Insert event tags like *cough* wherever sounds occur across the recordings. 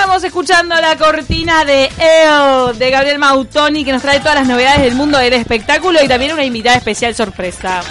Estábamos escuchando la cortina de EO de Gabriel Mautoni que nos trae todas las novedades del mundo del espectáculo y también una invitada especial sorpresa.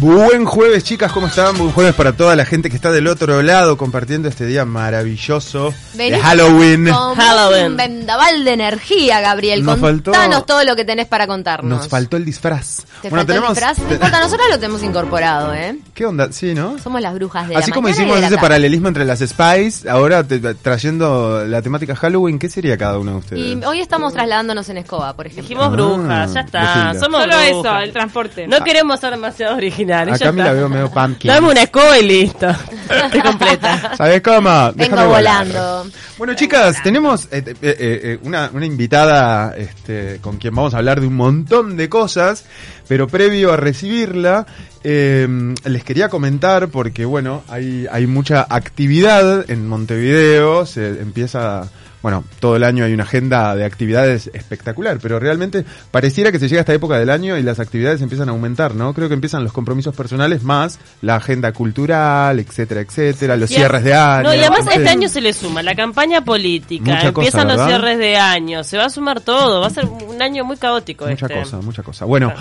Buen jueves, chicas, ¿cómo están? Buen jueves para toda la gente que está del otro lado compartiendo este día maravilloso de Halloween. Con Halloween. un vendaval de energía, Gabriel. Nos faltó- Contanos todo lo que tenés para contarnos. Nos faltó el disfraz. ¿Te faltó el disfraz? No importa, nosotros lo tenemos incorporado, ¿eh? ¿Qué onda? Sí, ¿no? Somos las brujas de Así la como hicimos ese tarde. paralelismo entre las Spice, ahora te- trayendo la temática Halloween, ¿qué sería cada uno de ustedes? Y hoy estamos trasladándonos en escoba, por ejemplo. Dijimos Ah, brujas, ya está. Somos Solo eso, el transporte. No queremos ser demasiado originales. Acá ya me la veo medio pumpkin. Dame una escoba y listo. Estoy completa. ¿Sabes cómo? Vengo Déjame volar. volando. Bueno, chicas, tenemos eh, eh, eh, eh, una, una invitada este, con quien vamos a hablar de un montón de cosas, pero previo a recibirla, eh, les quería comentar, porque bueno, hay, hay mucha actividad en Montevideo, se empieza... Bueno, todo el año hay una agenda de actividades espectacular, pero realmente pareciera que se llega a esta época del año y las actividades empiezan a aumentar, ¿no? Creo que empiezan los compromisos personales más la agenda cultural, etcétera, etcétera, los Y cierres de año. No, y además este año se le suma la campaña política, Mucha cosa, empiezan los cierres de año, se va a sumar todo, va a ser un año muy caótico Mucha este. cosa, mucha cosa. Bueno,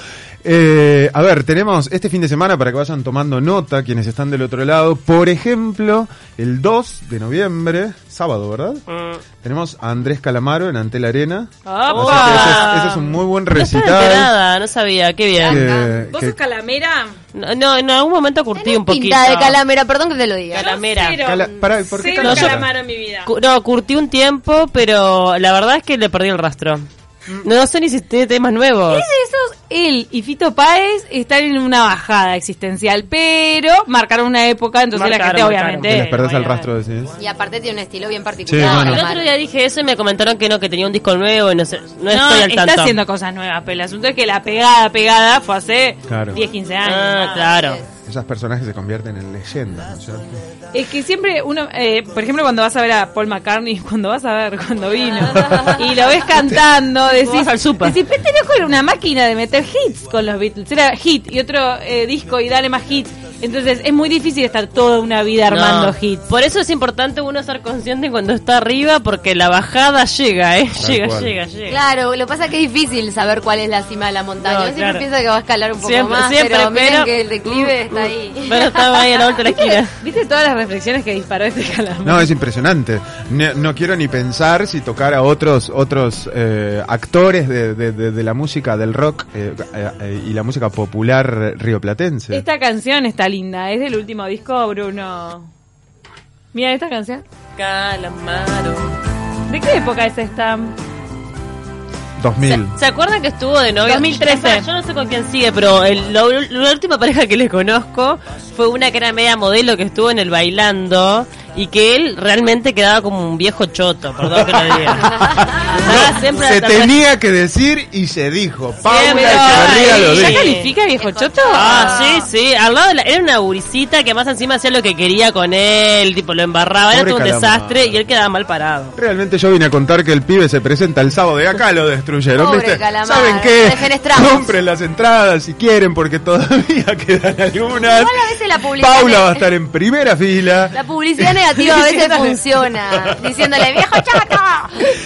eh, a ver, tenemos este fin de semana para que vayan tomando nota quienes están del otro lado. Por ejemplo, el 2 de noviembre, sábado, ¿verdad? Mm. Tenemos a Andrés Calamaro en Antel Arena. ¡Opa! Ese es, ese es un muy buen No recital. enterada, no sabía, qué bien. que- ¿Vos que- sos calamera? No, no, en algún momento curtí un poquito. pinta de calamera, perdón que te lo diga. Calamera. Cero. Cala- pará, ¿por qué Cero calamera? calamaro en mi vida. Cu- No, curtí un tiempo, pero la verdad es que le perdí el rastro. No, no sé ni si tiene temas nuevos. Es de esos, él y Fito Páez están en una bajada existencial, pero marcaron una época, entonces la Marcaron, gente marcaron. obviamente... que les perdés no el vaya a rastro, decís. Y aparte tiene un estilo bien Sí, particular. bueno. El otro día dije eso y me comentaron que no, que tenía un disco nuevo y no sé, no, No, estoy al está tanto. haciendo cosas nuevas, pero el asunto es que la pegada, pegada fue hace Claro. 10, 15 años. Ah, claro. Esos personajes se convierten en leyendas, ¿no es cierto? Es que siempre uno, eh, por ejemplo, cuando vas a ver a Paul McCartney, *laughs* cuando vas a ver cuando vino, y lo ves cantando, *laughs* decís, al súper. decís, este loco era una máquina de meter hits con los Beatles. Era hit y otro eh, disco y dale más hits. Entonces es muy difícil estar toda una vida armando No. hits. Por eso es importante uno ser consciente cuando está arriba, porque la bajada llega, ¿eh? Tal llega, cual. llega, llega. Claro, lo que pasa es que es difícil saber cuál es la cima de la montaña. No, Uno siempre claro. piensa que va a escalar un poco Siempre, más, siempre, pero miren pero- que el declive está ahí. Bueno, estaba ahí a la vuelta de la esquina. ¿Viste todas las reflexiones que disparó este calamar? No, es impresionante. No, no quiero ni pensar si tocar a otros otros eh, actores de, de- de- de la música del rock eh, eh, y la música popular rioplatense. Esta canción está linda, es del último disco, Bruno. Mira esta canción. Calamaro. ¿De qué época es esta? 2000. ¿Se, se acuerdan que estuvo de novio? 2013. Yo no sé con quién sigue, pero el- lo- la última pareja que le conozco fue una que era media modelo que estuvo en el bailando y que él realmente quedaba como un viejo choto, perdón que lo diga. *laughs* Estaba siempre Se tenía que decir y se dijo. Paula Echeverría lo ay, ¿Ya dijo. califica viejo choto? Ah, sí, sí, al lado de la, era una gurisita que más encima hacía lo que quería con él, tipo lo embarraba, era todo un desastre y él quedaba mal parado. Realmente yo vine a contar que el pibe se presenta el sábado de acá, lo destruyeron, Pobre ¿viste? ¿Saben qué? Compren las entradas si quieren porque todavía *laughs* quedan algunas. Igual a veces la publicidad Paula va a estar en primera fila. La publicidad negativa a veces funciona. Diciéndole, viejo chato.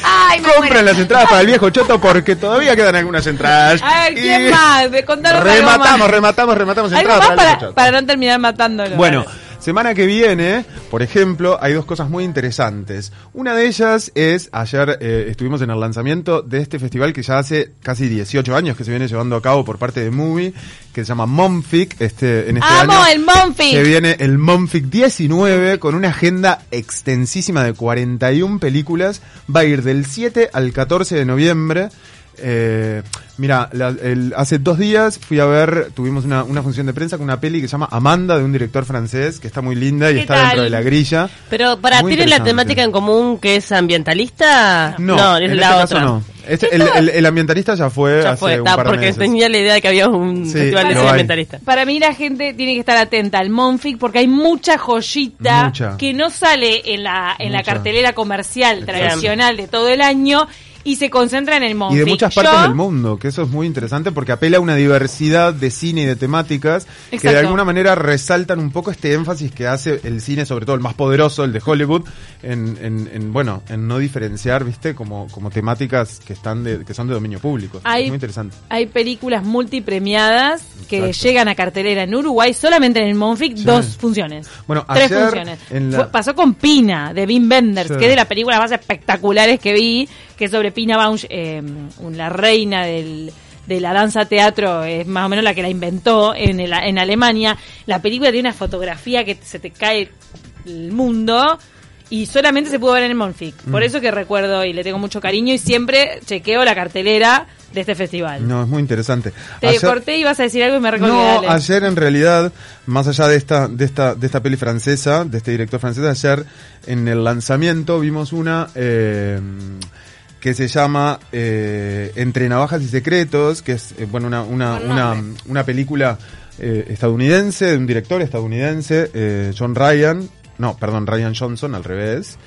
Ay, me Compren las entradas para el viejo choto porque todavía quedan algunas entradas. A ver, ¿quién Y más? De Rematamos, más. rematamos, rematamos Algo entradas para el viejo para, choto. para no terminar matándolo. Bueno, semana que viene, por ejemplo, hay dos cosas muy interesantes. Una de ellas es, ayer eh, estuvimos en el lanzamiento de este festival que ya hace casi 18 años que se viene llevando a cabo por parte de Movie, que se llama Momfic, este, en este ¡Amo año. el Monfic! Se viene el Momfic 19 con una agenda extensísima de 41 películas. Va a ir del 7 al 14 de noviembre. Eh, mira, la- el- hace dos días fui a ver, tuvimos una, una función de prensa con una peli que se llama Amanda de un director francés que está muy linda y ¿Qué está tal? dentro de la grilla. Pero para Muy ¿tienen la temática en común que es ambientalista? No, es en la este otra. caso no. Este- el, el- el ambientalista ya fue Ya hace fue, un está, par de porque meses. tenía la idea de que había un Sí, festival de cine ambientalista. Para mí la gente tiene que estar atenta al Monfic porque hay mucha joyita Mucha. que no sale en la, en la cartelera comercial Exacto. tradicional de todo el año y se concentra en el Y Monfic. de muchas partes Yo- del mundo, que eso es muy interesante porque apela a una diversidad de cine y de temáticas que de alguna manera resaltan un poco este énfasis que hace el cine, sobre todo el más poderoso, el de Hollywood, en, en, en, bueno, en no diferenciar, viste, como, como temáticas que están de, que son de dominio público. Hay- Es muy interesante. Hay películas multipremiadas que Exacto. llegan a cartelera en Uruguay solamente en el Monfic Sí. dos funciones. Bueno, tres funciones. en la- Fue- pasó con Pina de Wim Wenders, Sí. que es de las películas más espectaculares que vi, que es sobre Pina Bausch, eh, la reina del de la danza teatro es más o menos la que la inventó en, el- en Alemania. La película tiene una fotografía que se te cae el mundo y solamente se pudo ver en el Monfic. Mm. Por eso que recuerdo y le tengo mucho cariño y siempre chequeo la cartelera de este festival. No, es muy interesante. Te Ayer- corté y vas a decir algo y me recordé. No, dale. ayer en realidad, más allá de esta, de esta, de esta peli francesa, de este director francés, ayer en el lanzamiento vimos una eh, que se llama eh, Entre navajas y secretos, que es eh, bueno una, una, una, una película eh, estadounidense, de un director estadounidense, eh, John Ryan, no, perdón, Ryan Johnson, al revés.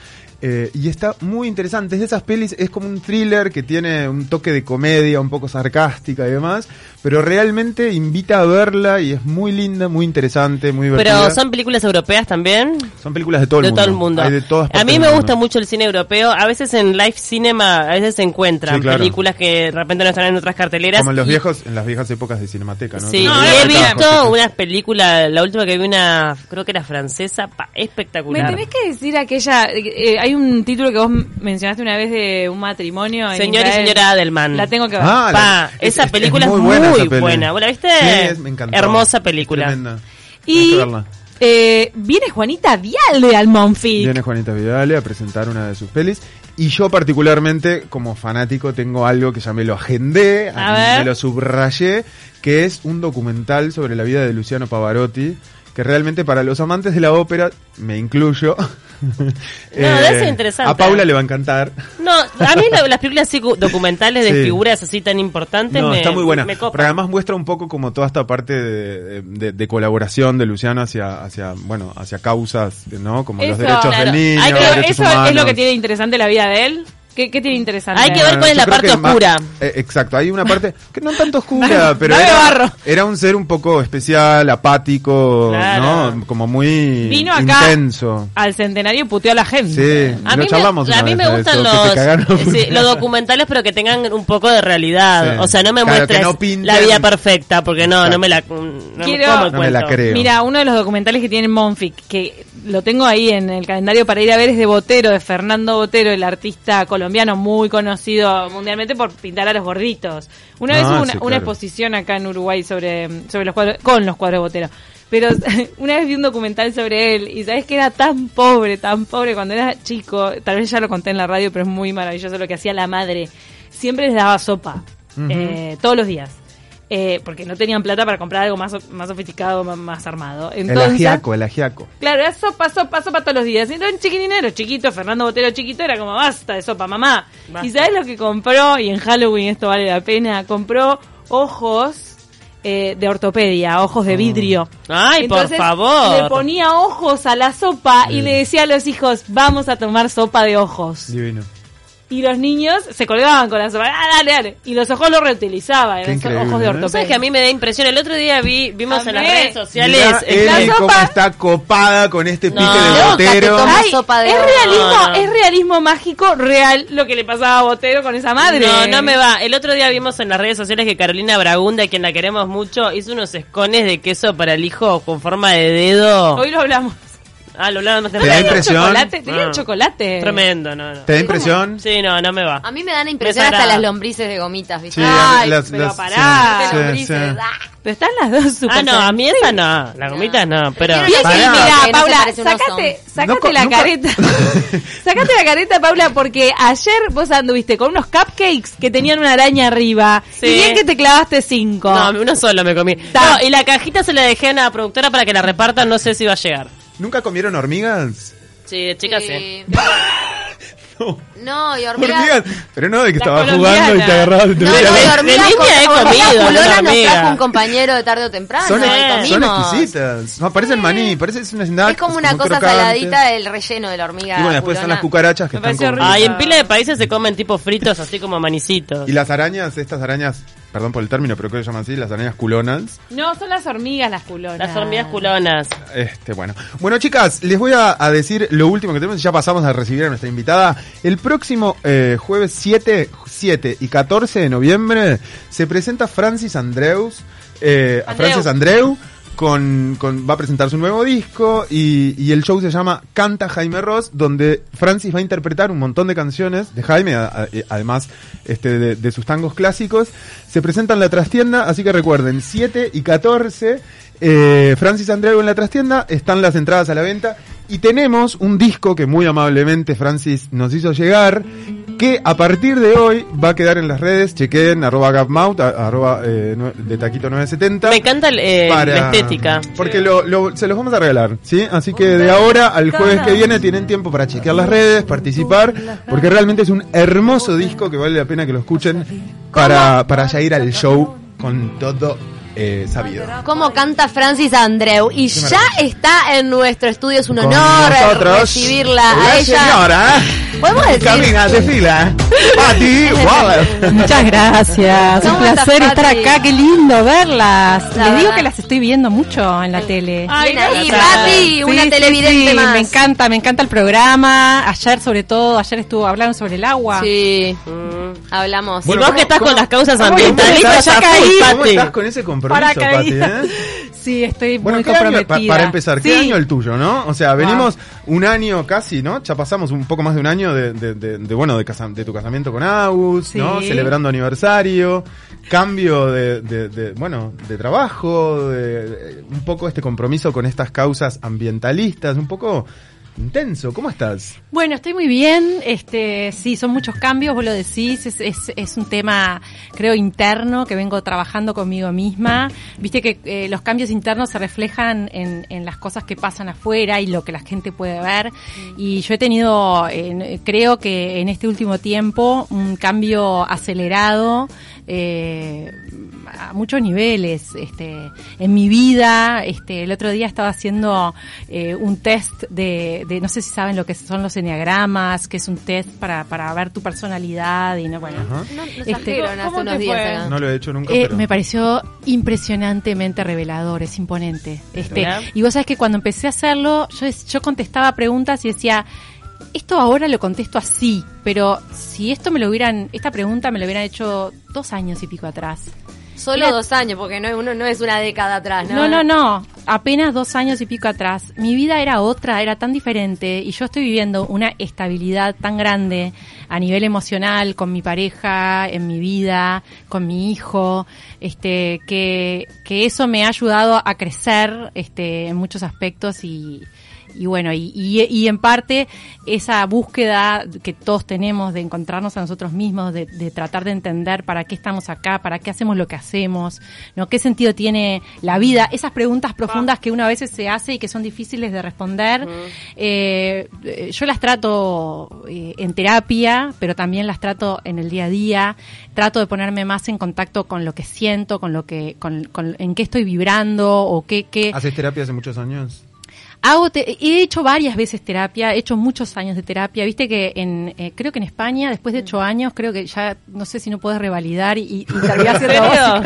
Eh, y está muy interesante. Es de esas pelis, es como un thriller que tiene un toque de comedia, un poco sarcástica y demás, pero realmente invita a verla y es muy linda, muy interesante, muy divertida. Pero son películas europeas también. Son películas de todo el de mundo. todo el mundo. Hay de todas a mí me gusta mucho el cine europeo. A veces en live cinema, a veces se encuentran Sí, claro. películas que de repente no están en otras carteleras. Como en los y- viejos, en las viejas épocas de Cinemateca, ¿no? Sí, No, he visto unas películas, la última que vi una, creo que era francesa, pa, Me espectacular. tenés que decir aquella. eh, hay un título que vos mencionaste una vez de un matrimonio. en Señor y señora Adelman. La tengo que ver. Ah, Pa, la- es- esa es- película es muy muy buena buena. esa peli. ¿Vos la viste? Sí, es- me encantó. Hermosa película. Tremenda. y eh, viene Juanita Viale al Monfic. Viene Juanita Vidale a presentar una de sus pelis. Y yo particularmente, como fanático, tengo algo que ya me lo agendé, A ver. me lo subrayé, que es un documental sobre la vida de Luciano Pavarotti, que realmente para los amantes de la ópera, me incluyo. *laughs* debe ser interesante. A Paula le va a encantar. No, a mí la- las películas así cu- documentales de Sí. figuras así tan importantes No, me, está muy buena. me. Pero además muestra un poco como toda esta parte de, de- de colaboración de Luciano hacia, hacia, bueno, hacia causas, ¿no? Como los derechos claro. del niño, Hay que- los eso es lo que tiene interesante la vida de él. ¿Qué, qué tiene interesante? Hay que ver cuál es la parte oscura. eh, exacto, hay una parte que no tanto oscura, pero era, barro. era un ser un poco especial, apático, Claro. ¿no? Como muy Vino acá intenso. al centenario y puteó a la gente. Sí, A lo mí, charlamos me, a mí vez me gustan eso, te los, cagaron. sí, los documentales, pero que tengan un poco de realidad. Sí. O sea, no me Claro, muestres que no pinten. la vida perfecta, porque no, Exacto. no me la no Quiero- me como el No me la creo. Mira, uno de los documentales que tiene Monfic, que lo tengo ahí en el calendario para ir a ver, es de Botero, de Fernando Botero, el artista colombiano muy conocido mundialmente por pintar a los gorditos. Una vez Ah, hubo una, sí, una claro. exposición acá en Uruguay sobre, sobre los cuadros, con los cuadros de Botero. Pero *laughs* una vez vi un documental sobre él y sabes que era tan pobre, tan pobre cuando era chico, tal vez ya lo conté en la radio, pero es muy maravilloso lo que hacía la madre. Siempre les daba sopa, eh, todos los días. Eh, porque no tenían plata para comprar algo más, más sofisticado, más, más armado. El Entonces, ajiaco, el ajiaco. Claro, era sopa, sopa, sopa todos los días. Un chiquitinero, chiquito, Fernando Botero chiquito, era como basta de sopa, mamá. Basta. ¿Y sabes lo que compró? Y en Halloween esto vale la pena. Compró ojos eh, de ortopedia, ojos de vidrio. Ay, por Entonces, favor. Le ponía ojos a la sopa y le decía a los hijos, vamos a tomar sopa de ojos. Divino. Y los niños se colgaban con la sopa, ah, dale, dale. Y los ojos los reutilizaba, Qué eran ojos de ortopedia. ¿Sabes que a mí me da impresión? El otro día vi, vimos en las redes sociales. Mirá la Eli sopa- cómo está copada con este pique No. de botero. Ay, sopa de es realismo, No, no. es realismo mágico real lo que le pasaba a Botero con esa madre. No, no me va. El otro día vimos en las redes sociales que Carolina Bragunda, a quien la queremos mucho, hizo unos escones de queso para el hijo con forma de dedo. Hoy lo hablamos. Ah, lo hablaban más ¿Te da impresión? Chocolate, tenía Ah. chocolate. Tremendo, no, no. ¿Te da impresión? Sí, no, no me va. A mí me dan impresión Me hasta las lombrices de gomitas, ¿viste? Sí, Ay, las- pero las- pará. sí, lombrices, sí. ah. Pero están las dos super Ah, no, a mí esa no. La gomita no, pero... Mira, no Paula, sacate, sacate No la nunca- careta. *laughs* sacate la careta, Paula, porque ayer vos anduviste con unos cupcakes que tenían una araña arriba. Sí. Y bien que te clavaste cinco. No, uno solo me comí. No, y la cajita se la dejé a la productora para que la repartan, no sé si va a llegar. ¿Nunca comieron hormigas? Sí, de chica sí. Eh, *laughs* No, y hormigas. Hormigas, pero no de que colombiana. jugando y te agarrabas de tu No, no, niña he hormigas comido, nos trajo un compañero de tarde o temprano. Son, y son exquisitas. No, parecen maní, parece es una snack. Es como una cosa crocante. saladita del relleno de la hormiga. Y bueno, después están culona. las cucarachas que Me están con... horrible. Ay, en pila de países se comen tipo fritos, así como manicitos. Y las arañas, estas arañas, perdón por el término, pero creo que se llaman así, las arañas culonas. No, son las hormigas las culonas. Las hormigas culonas. Este, bueno. Bueno, chicas, les voy a, a decir lo último que tenemos y ya pasamos a recibir a nuestra invitada. El próximo eh, jueves 7, 7 y 14 de noviembre se presenta Francis Andreus, eh, a. Francis Andreu. Con, con- va a presentar su nuevo disco y, y el show se llama Canta Jaime Ross, donde Francis va a interpretar un montón de canciones de Jaime, a- además este, de, de sus tangos clásicos. Se presenta en la trastienda, así que recuerden, 7 y 14, eh, Francis Andreu en la trastienda, están las entradas a la venta y tenemos un disco que muy amablemente Francis nos hizo llegar, que a partir de hoy va a quedar en las redes, chequen arroba gapmout, a- arroba eh, de taquito 970. Me encanta el, eh, para- la estética. Porque lo, lo- se los vamos a regalar, ¿sí? Así que de ahora al jueves que viene tienen tiempo para chequear las redes, participar, porque realmente es un hermoso disco que vale la pena que lo escuchen para, para ya ir al show con todo eh, sabido. Cómo canta Francis Andreu. Y ya está en nuestro estudio. Es un Con honor nosotros, recibirla la a ella. señora ¿Podemos decir? Camina de fila, Patti Wallace. Muchas gracias, un ¿Cómo estás, placer estar Pati? acá, qué lindo verlas. La Les digo que las estoy viendo mucho en la tele. Ay, ahí. Pati, una Sí, sí, televidente sí, más. Me encanta, me encanta el programa. Ayer sobre todo, ayer estuvo hablando sobre el agua. Sí, Mm. hablamos. Bueno, y vos ¿cómo- que estás cómo- con las causas ambientalistas, ya caí. ¿Cómo Pati. estás con ese compromiso, Pati? Eh? Sí, estoy Bueno, muy ¿qué año- comprometida. pa- para empezar, ¿qué Sí. año el tuyo, no? O sea, venimos un año casi, ¿no? Ya pasamos un poco más de un año de, de, de- de, bueno, de, casa- de tu casamiento con Agus, Sí. ¿no? Celebrando aniversario, cambio de, de- de, bueno, de trabajo, de- un poco este compromiso con estas causas ambientalistas, un poco intenso. ¿Cómo estás? Bueno, estoy muy bien. Este, sí, son muchos cambios, vos lo decís. Es, es, es un tema, creo, interno que vengo trabajando conmigo misma. Viste que eh, los cambios internos se reflejan en, las cosas que pasan afuera y lo que la gente puede ver. Y yo he tenido, eh, creo que en este último tiempo, un cambio acelerado. Eh, a muchos niveles este en mi vida este el otro día estaba haciendo eh, un test de, de no sé si saben lo que son los enneagramas que es un test para, para ver tu personalidad y no bueno. No, Este, hace ¿cómo unos días. No lo he hecho nunca, eh, pero... me pareció impresionantemente revelador, es imponente. Este, y vos sabés que cuando empecé a hacerlo, yo, yo contestaba preguntas y decía, esto ahora lo contesto así, pero si esto me lo hubieran, esta pregunta me lo hubieran hecho dos años y pico atrás. Solo Era- dos años, porque no, uno no es una década atrás, ¿no? No, no, no. Apenas dos años y pico atrás. Mi vida era otra, era tan diferente y yo estoy viviendo una estabilidad tan grande a nivel emocional con mi pareja, en mi vida, con mi hijo, este, que, que eso me ha ayudado a crecer, este, en muchos aspectos y, y bueno, y, y, y en parte esa búsqueda que todos tenemos de encontrarnos a nosotros mismos, de, de tratar de entender para qué estamos acá, para qué hacemos lo que hacemos, ¿no? ¿Qué sentido tiene la vida? Esas preguntas profundas que uno a veces se hace y que son difíciles de responder. Eh, eh, yo las trato eh, en terapia, pero también las trato en el día a día. Trato de ponerme más en contacto con lo que siento, con lo que, con, con- en qué estoy vibrando o qué, qué, ¿Haces terapia hace muchos años? Hago te- he hecho varias veces terapia, he hecho muchos años de terapia. Viste que en, eh, creo que en España, después de ocho años, creo que ya, no sé si no puedes revalidar y, y *laughs* terminar.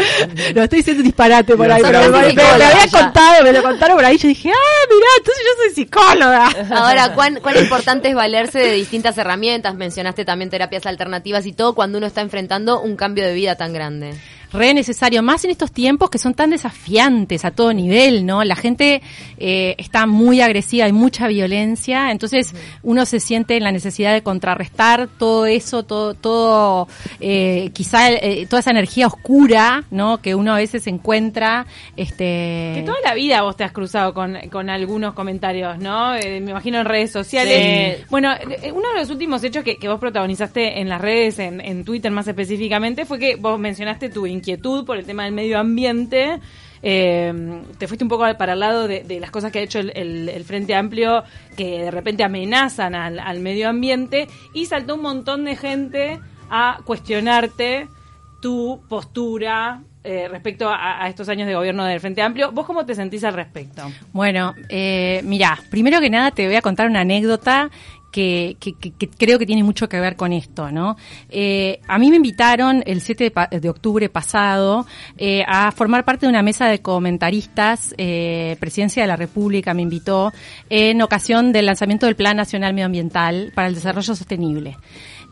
Lo estoy diciendo disparate por ahí, pero me, me había contado, me lo contaron por ahí, yo dije, ah, mirá, entonces yo soy psicóloga. Ahora, ¿cuán, cuán importante es valerse de distintas herramientas? Mencionaste también terapias alternativas y todo cuando uno está enfrentando un cambio de vida tan grande. Re necesario, más en estos tiempos que son tan desafiantes a todo nivel, ¿no? La gente eh, está muy agresiva, hay mucha violencia, entonces uno se siente en la necesidad de contrarrestar todo eso, todo, todo, eh, quizá eh, toda esa energía oscura, ¿no? Que uno a veces encuentra, este. Que toda la vida vos te has cruzado con, con algunos comentarios, ¿no? Eh, me imagino en redes sociales. Sí. Bueno, eh, uno de los últimos hechos que, que vos protagonizaste en las redes, en, en Twitter más específicamente, fue que vos mencionaste tu inquietud por el tema del medio ambiente. eh, te fuiste un poco para el lado de, las cosas que ha hecho el, Frente Amplio que de repente amenazan al, al medio ambiente y saltó un montón de gente a cuestionarte tu postura eh, respecto a, a estos años de gobierno del Frente Amplio. ¿Vos cómo te sentís al respecto? Bueno, eh, mira, primero que nada te voy a contar una anécdota que, que- que- que creo que tiene mucho que ver con esto, ¿no? Eh, a mí me invitaron el 7 de, octubre pasado eh, a formar parte de una mesa de comentaristas, eh, Presidencia de la República me invitó, en ocasión del lanzamiento del Plan Nacional Medioambiental para el Desarrollo Sostenible.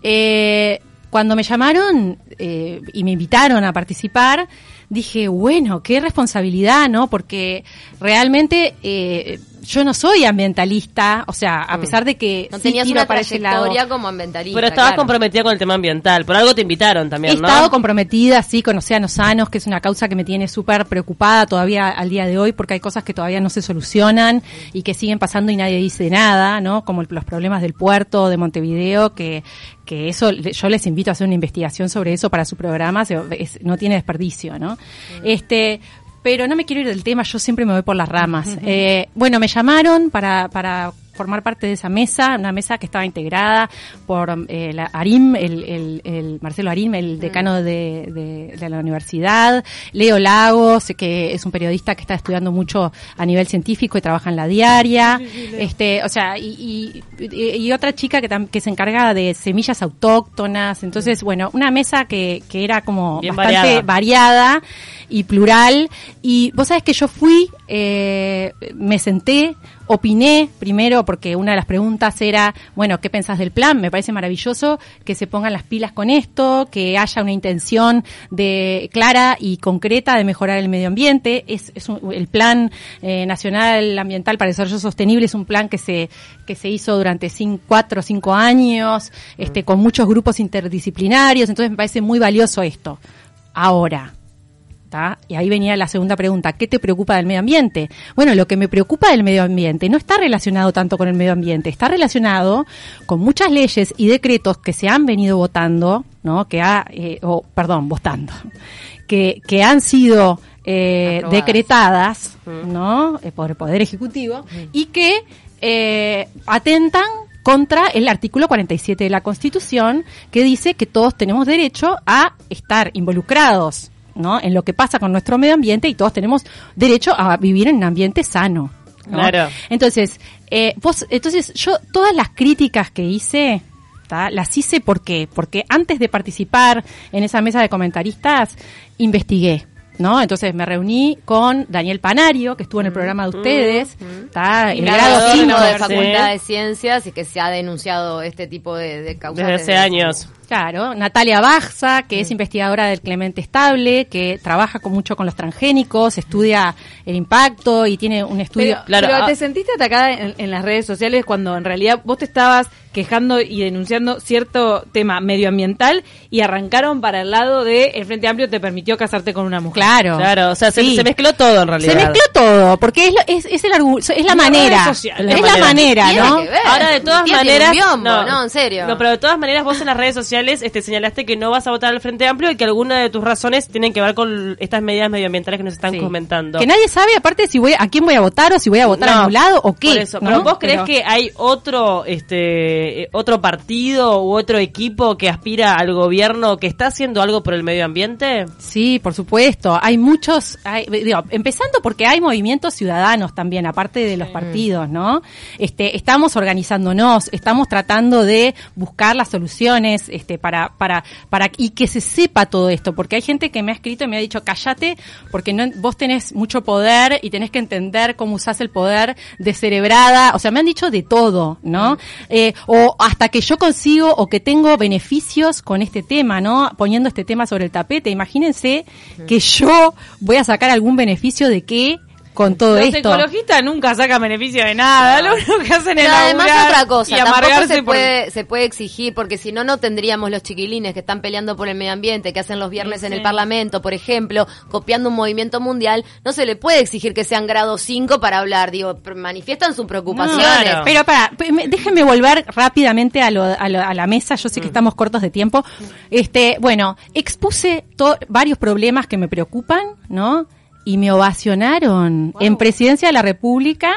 Eh, cuando me llamaron eh, y me invitaron a participar, dije, bueno, qué responsabilidad, ¿no? Porque realmente eh, yo no soy ambientalista, o sea, a pesar de que No sí tenías una para trayectoria como ambientalista. Pero estabas claro. comprometida con el tema ambiental. Por algo te invitaron también, He ¿no? estado comprometida, sí, con Océanos Sanos, que es una causa que me tiene súper preocupada todavía al día de hoy, porque hay cosas que todavía no se solucionan y que siguen pasando y nadie dice nada, ¿no? Como el- los problemas del puerto de Montevideo, que, que eso, le- yo les invito a hacer una investigación sobre eso para su programa, se- es- no tiene desperdicio, ¿no? Este, pero no me quiero ir del tema, yo siempre me voy por las ramas. Eh, bueno, me llamaron para, para formar parte de esa mesa, una mesa que estaba integrada por eh, la Arim, el, el- el Marcelo Arim, el decano de, de- de la universidad, Leo Lagos, que es un periodista que está estudiando mucho a nivel científico y trabaja en la diaria, este, o sea, y, y- y- otra chica que, tam- que se encarga de semillas autóctonas, entonces, bueno, una mesa que, que era como Bien bastante variada. variada y plural. Y vos sabés que yo fui, eh, me senté, opiné primero porque una de las preguntas era, bueno, ¿qué pensás del plan? Me parece maravilloso que se pongan las pilas con esto, que haya una intención de clara y concreta de mejorar el medio ambiente. Es, es un- el plan eh, nacional ambiental para el desarrollo sostenible es un plan que se que se hizo durante cin- cuatro o cinco años, este, con muchos grupos interdisciplinarios. Entonces me parece muy valioso esto. Ahora, ¿tá? Y ahí venía la segunda pregunta, ¿qué te preocupa del medio ambiente? Bueno, lo que me preocupa del medio ambiente no está relacionado tanto con el medio ambiente, está relacionado con muchas leyes y decretos que se han venido votando, ¿no? Que ha, eh, o, perdón, votando, que, que han sido eh, decretadas, ¿no? Eh, por el Poder Ejecutivo y que eh, atentan contra el artículo 47 de la Constitución que dice que todos tenemos derecho a estar involucrados ¿no? en lo que pasa con nuestro medio ambiente y todos tenemos derecho a vivir en un ambiente sano. ¿no? Claro. Entonces, eh, vos, entonces yo todas las críticas que hice, ¿tá? las hice porque porque antes de participar en esa mesa de comentaristas investigué. ¿No? Entonces me reuní con Daniel Panario, que estuvo en el programa de ustedes, ¿tá? el grado Graduado cinco de de- Facultad de Ciencias y que se ha denunciado este tipo de, de causas. Desde hace años. Claro, Natalia Baxa, que es investigadora del Clemente Estable, que trabaja con mucho con los transgénicos, estudia el impacto y tiene un estudio. Pero, Claro, pero ah. te sentiste atacada en, en las redes sociales cuando en realidad vos te estabas quejando y denunciando cierto tema medioambiental y arrancaron para el lado de el Frente Amplio te permitió casarte con una mujer. Claro. Claro, o sea, se, Sí. se mezcló todo en realidad. Se mezcló todo, porque es, lo- es, es el es la manera. es la la manera. ¿no? Ahora, de todas maneras. un biombo, no, en serio. No, pero de todas maneras, vos en las redes sociales este, señalaste que no vas a votar al Frente Amplio y que alguna de tus razones tienen que ver con estas medidas medioambientales que nos están Sí. comentando. Que nadie sabe, aparte, si voy a quién voy a votar o si voy a votar No, a un lado o qué. Por eso. ¿no? Pero vos crees Pero- que hay otro, este, otro partido u otro equipo que aspira al gobierno que está haciendo algo por el medio ambiente? Sí, por supuesto. Hay muchos, hay- digo, empezando porque hay movimientos ciudadanos también, aparte de los partidos, ¿no? Este, estamos organizándonos, estamos tratando de buscar las soluciones, este, para, para, para, y que se sepa todo esto, porque hay gente que me ha escrito y me ha dicho, cállate, porque no, vos tenés mucho poder y tenés que entender cómo usás el poder descerebrada, o sea, me han dicho de todo, ¿no? Eh, o hasta que yo consigo o que tengo beneficios con este tema, ¿no? Poniendo este tema sobre el tapete. Imagínense que yo voy a sacar algún beneficio de qué con todo Los esto. ecologistas nunca sacan beneficio de nada, lo único que hacen es además otra cosa, y tampoco se por- puede, se puede exigir, porque si no, no tendríamos los chiquilines que están peleando por el medio ambiente, que hacen los viernes en el Parlamento, por ejemplo, copiando un movimiento mundial, no se le puede exigir que sean grado 5 para hablar, digo, manifiestan sus preocupaciones. claro. Pero para, déjenme volver rápidamente a, lo- a, lo- a la mesa. Yo sé Mm. que estamos cortos de tiempo. Este, bueno, expuse varios problemas que me preocupan, ¿no? Y me ovacionaron en Presidencia de la República.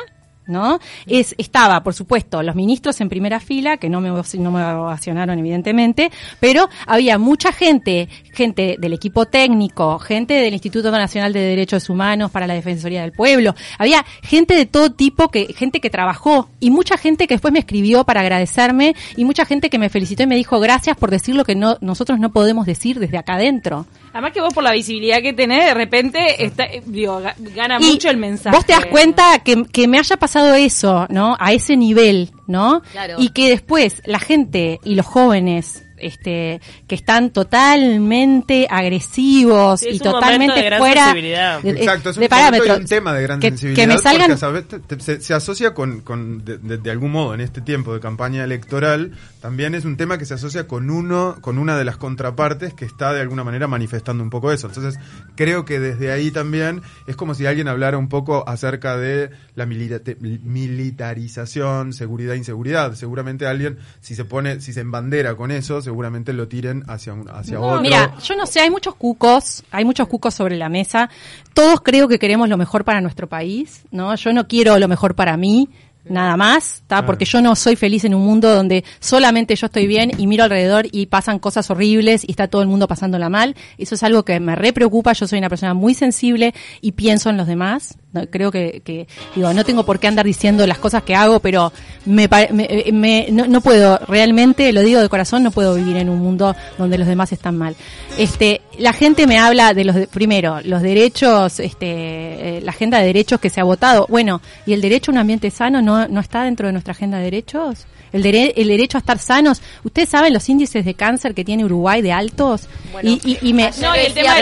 ¿No? Es, estaba, por supuesto, los ministros en primera fila, que no me, no me ovacionaron evidentemente, pero había mucha gente, gente del equipo técnico, gente del Instituto Nacional de Derechos Humanos para la Defensoría del Pueblo, había gente de todo tipo, que, gente que trabajó, y mucha gente que después me escribió para agradecerme, y mucha gente que me felicitó y me dijo gracias por decir lo que no, nosotros no podemos decir desde acá adentro. Además que vos por la visibilidad que tenés, de repente está, digo, ga- gana Y mucho el mensaje. Vos te das cuenta que, que me haya pasado eso, ¿no? A ese nivel, ¿no? Claro. Y que después la gente y los jóvenes este que están totalmente agresivos Sí, y totalmente de gran fuera de, Exacto, es un, de parámetros. un tema de gran que, sensibilidad que me salgan porque a veces te- te- se, se asocia con, con de, de- de algún modo en este tiempo de campaña electoral también es un tema que se asocia con uno con una de las contrapartes que está de alguna manera manifestando un poco eso entonces creo que desde ahí también es como si alguien hablara un poco acerca de la milita- militarización seguridad inseguridad seguramente alguien si se pone si se embandera con eso seguramente lo tiren hacia un, hacia otro Mira, yo no sé, hay muchos cucos, hay muchos cucos sobre la mesa. Todos creo que queremos lo mejor para nuestro país, ¿no? Yo no quiero lo mejor para mí, nada más, ¿está? Claro. Porque yo no soy feliz en un mundo donde solamente yo estoy bien y miro alrededor y pasan cosas horribles y está todo el mundo pasándola mal. Eso es algo que me re preocupa, yo soy una persona muy sensible y pienso en los demás. No, creo que, que, digo, no tengo por qué andar diciendo las cosas que hago, pero me, me, eh, me- no, no puedo, realmente, lo digo de corazón, no puedo vivir en un mundo donde los demás están mal. Este, la gente me habla de los, de- primero, los derechos, este, eh, la agenda de derechos que se ha votado. Bueno, ¿y el derecho a un ambiente sano no, no está dentro de nuestra agenda de derechos? El, dere- el derecho a estar sanos. ¿Ustedes saben los índices de cáncer que tiene Uruguay de altos? Bueno, y, y, y me, No, y el tema de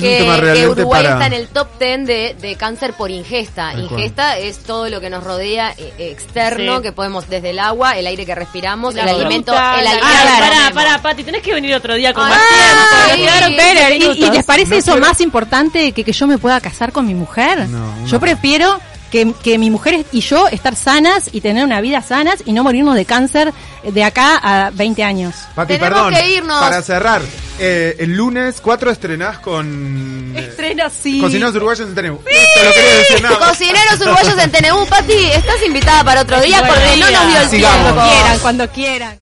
que que, Uruguay para- está en el top 10 de, de cáncer por ingesta. Tal cual. ingesta es todo lo que nos rodea eh, externo, Sí. que podemos desde el agua, el aire que respiramos, La el alimento, el alimento. Ah, que pará, pará, Pati, tenés que venir otro día con Ay, más tiempo. sí. Me quedaron Sí. 20 ¿Y, les parece No eso quiero- más importante que que yo me pueda casar con mi mujer? No, no. Yo prefiero que, que mi mujer y yo estar sanas y tener una vida sanas y no morirnos de cáncer de acá a 20 años. Pati, Tenemos perdón, que irnos. para cerrar, eh, el lunes 4 estrenás con... eh, Estreno, sí. Cocineros Uruguayos en TNU. Te lo quería decir nada más. Cocineros uruguayos en TNU. Pati, estás invitada para otro día porque no nos dio el sigamos. tiempo. Cuando quieran, cuando quieran.